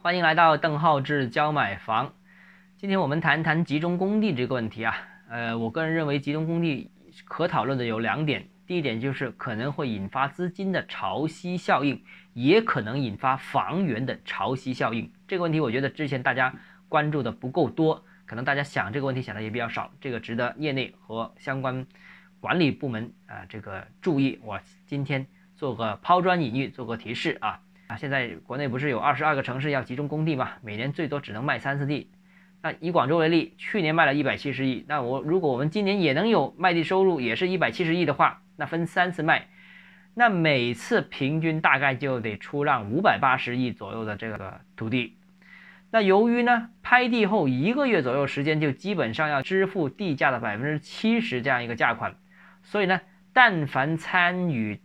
欢迎来到邓浩志教买房。今天我们谈谈集中供地这个问题啊。呃，我个人认为集中供地可讨论的有两点。第一点就是可能会引发资金的潮汐效应，也可能引发房源的潮汐效应。这个问题我觉得之前大家关注的不够多，可能大家想这个问题想的也比较少。这个值得业内和相关管理部门啊这个注意。我今天做个抛砖引玉，做个提示啊。啊，现在国内不是有二十二个城市要集中供地嘛？每年最多只能卖三次地。那以广州为例，去年卖了一百七十亿。那我如果我们今年也能有卖地收入，也是一百七十亿的话，那分三次卖，那每次平均大概就得出让五百八十亿左右的这个土地。那由于呢，拍地后一个月左右时间就基本上要支付地价的百分之七十这样一个价款，所以呢，但凡参与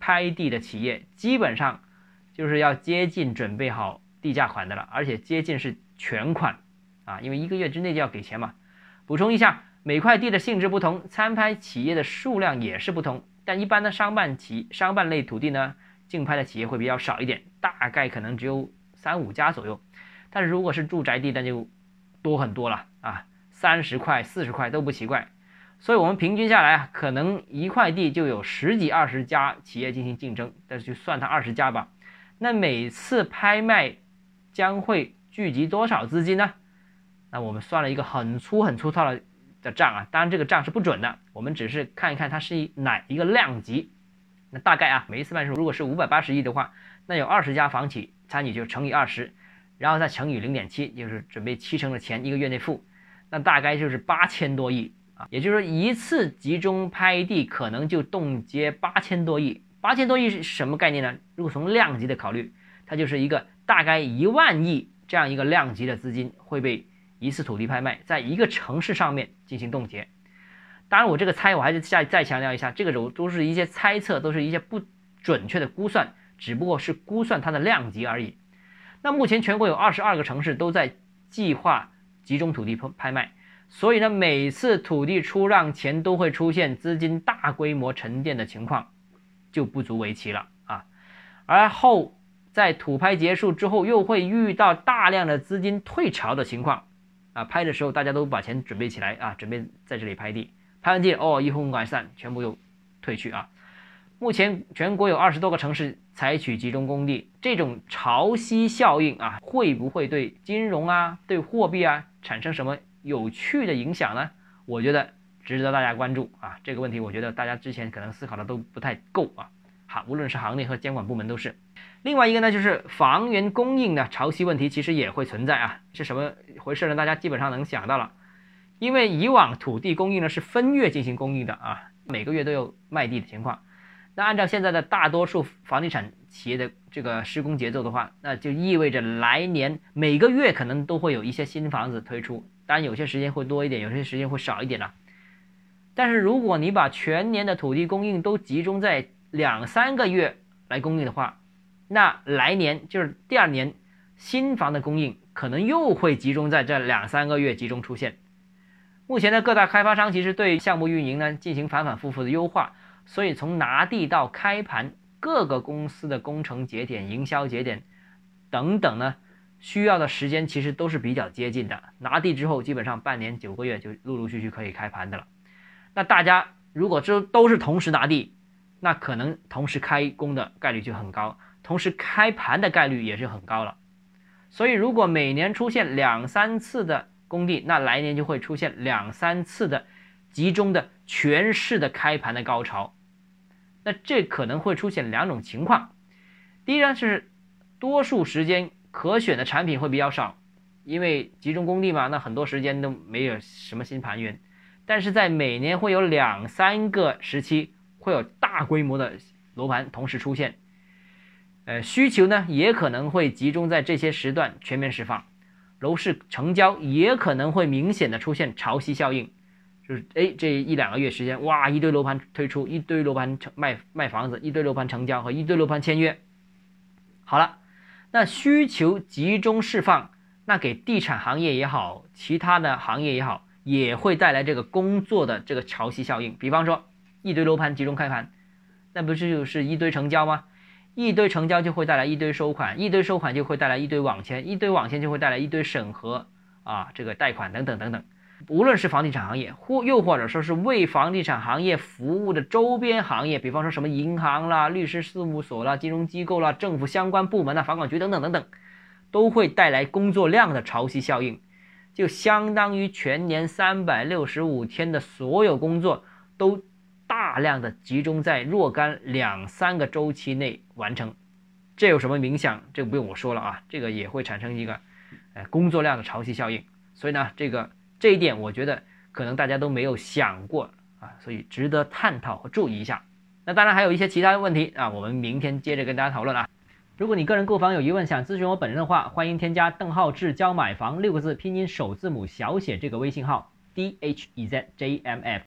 拍地的企业，基本上。就是要接近准备好地价款的了，而且接近是全款啊，因为一个月之内就要给钱嘛。补充一下，每块地的性质不同，参拍企业的数量也是不同。但一般的商办企商办类土地呢，竞拍的企业会比较少一点，大概可能只有三五家左右。但是如果是住宅地，那就多很多了啊，三十块、四十块都不奇怪。所以我们平均下来啊，可能一块地就有十几二十家企业进行竞争，但是就算它二十家吧。那每次拍卖将会聚集多少资金呢？那我们算了一个很粗很粗糙的的账啊，当然这个账是不准的，我们只是看一看它是以哪一个量级。那大概啊，每一次卖出如果是五百八十亿的话，那有二十家房企参与就乘以二十，然后再乘以零点七，就是准备七成的钱一个月内付，那大概就是八千多亿啊。也就是说一次集中拍地可能就冻结八千多亿。八千多亿是什么概念呢？如果从量级的考虑，它就是一个大概一万亿这样一个量级的资金会被一次土地拍卖在一个城市上面进行冻结。当然，我这个猜我还是再再强调一下，这个都都是一些猜测，都是一些不准确的估算，只不过是估算它的量级而已。那目前全国有二十二个城市都在计划集中土地拍拍卖，所以呢，每次土地出让前都会出现资金大规模沉淀的情况。就不足为奇了啊，而后在土拍结束之后，又会遇到大量的资金退潮的情况啊。拍的时候大家都把钱准备起来啊，准备在这里拍地，拍完地哦，一哄而散，全部又退去啊。目前全国有二十多个城市采取集中供地，这种潮汐效应啊，会不会对金融啊、对货币啊产生什么有趣的影响呢？我觉得。值得大家关注啊！这个问题，我觉得大家之前可能思考的都不太够啊。好，无论是行内和监管部门都是。另外一个呢，就是房源供应的潮汐问题，其实也会存在啊。是什么回事呢？大家基本上能想到了。因为以往土地供应呢是分月进行供应的啊，每个月都有卖地的情况。那按照现在的大多数房地产企业的这个施工节奏的话，那就意味着来年每个月可能都会有一些新房子推出，当然有些时间会多一点，有些时间会少一点了。但是如果你把全年的土地供应都集中在两三个月来供应的话，那来年就是第二年新房的供应可能又会集中在这两三个月集中出现。目前的各大开发商其实对项目运营呢进行反反复复的优化，所以从拿地到开盘，各个公司的工程节点、营销节点等等呢，需要的时间其实都是比较接近的。拿地之后，基本上半年九个月就陆陆续续可以开盘的了。那大家如果这都是同时拿地，那可能同时开工的概率就很高，同时开盘的概率也是很高了。所以如果每年出现两三次的工地，那来年就会出现两三次的集中的全市的开盘的高潮。那这可能会出现两种情况：第一呢是多数时间可选的产品会比较少，因为集中工地嘛，那很多时间都没有什么新盘源。但是在每年会有两三个时期会有大规模的楼盘同时出现，呃，需求呢也可能会集中在这些时段全面释放，楼市成交也可能会明显的出现潮汐效应，就是哎这一两个月时间，哇一堆楼盘推出，一堆楼盘成卖卖房子，一堆楼盘成交和一堆楼盘签约。好了，那需求集中释放，那给地产行业也好，其他的行业也好。也会带来这个工作的这个潮汐效应，比方说一堆楼盘集中开盘，那不就是一堆成交吗？一堆成交就会带来一堆收款，一堆收款就会带来一堆网签，一堆网签就会带来一堆审核啊，这个贷款等等等等。无论是房地产行业，或又或者说是为房地产行业服务的周边行业，比方说什么银行啦、律师事务所啦、金融机构啦、政府相关部门啦、房管局等等等等，都会带来工作量的潮汐效应，就相当于全年三百六十五天的所有工作都。大量的集中在若干两三个周期内完成，这有什么影响？这个不用我说了啊，这个也会产生一个，呃，工作量的潮汐效应。所以呢，这个这一点我觉得可能大家都没有想过啊，所以值得探讨和注意一下。那当然还有一些其他的问题啊，我们明天接着跟大家讨论啊。如果你个人购房有疑问，想咨询我本人的话，欢迎添加邓浩志教买房六个字拼音首字母小写这个微信号 d h e z j m f。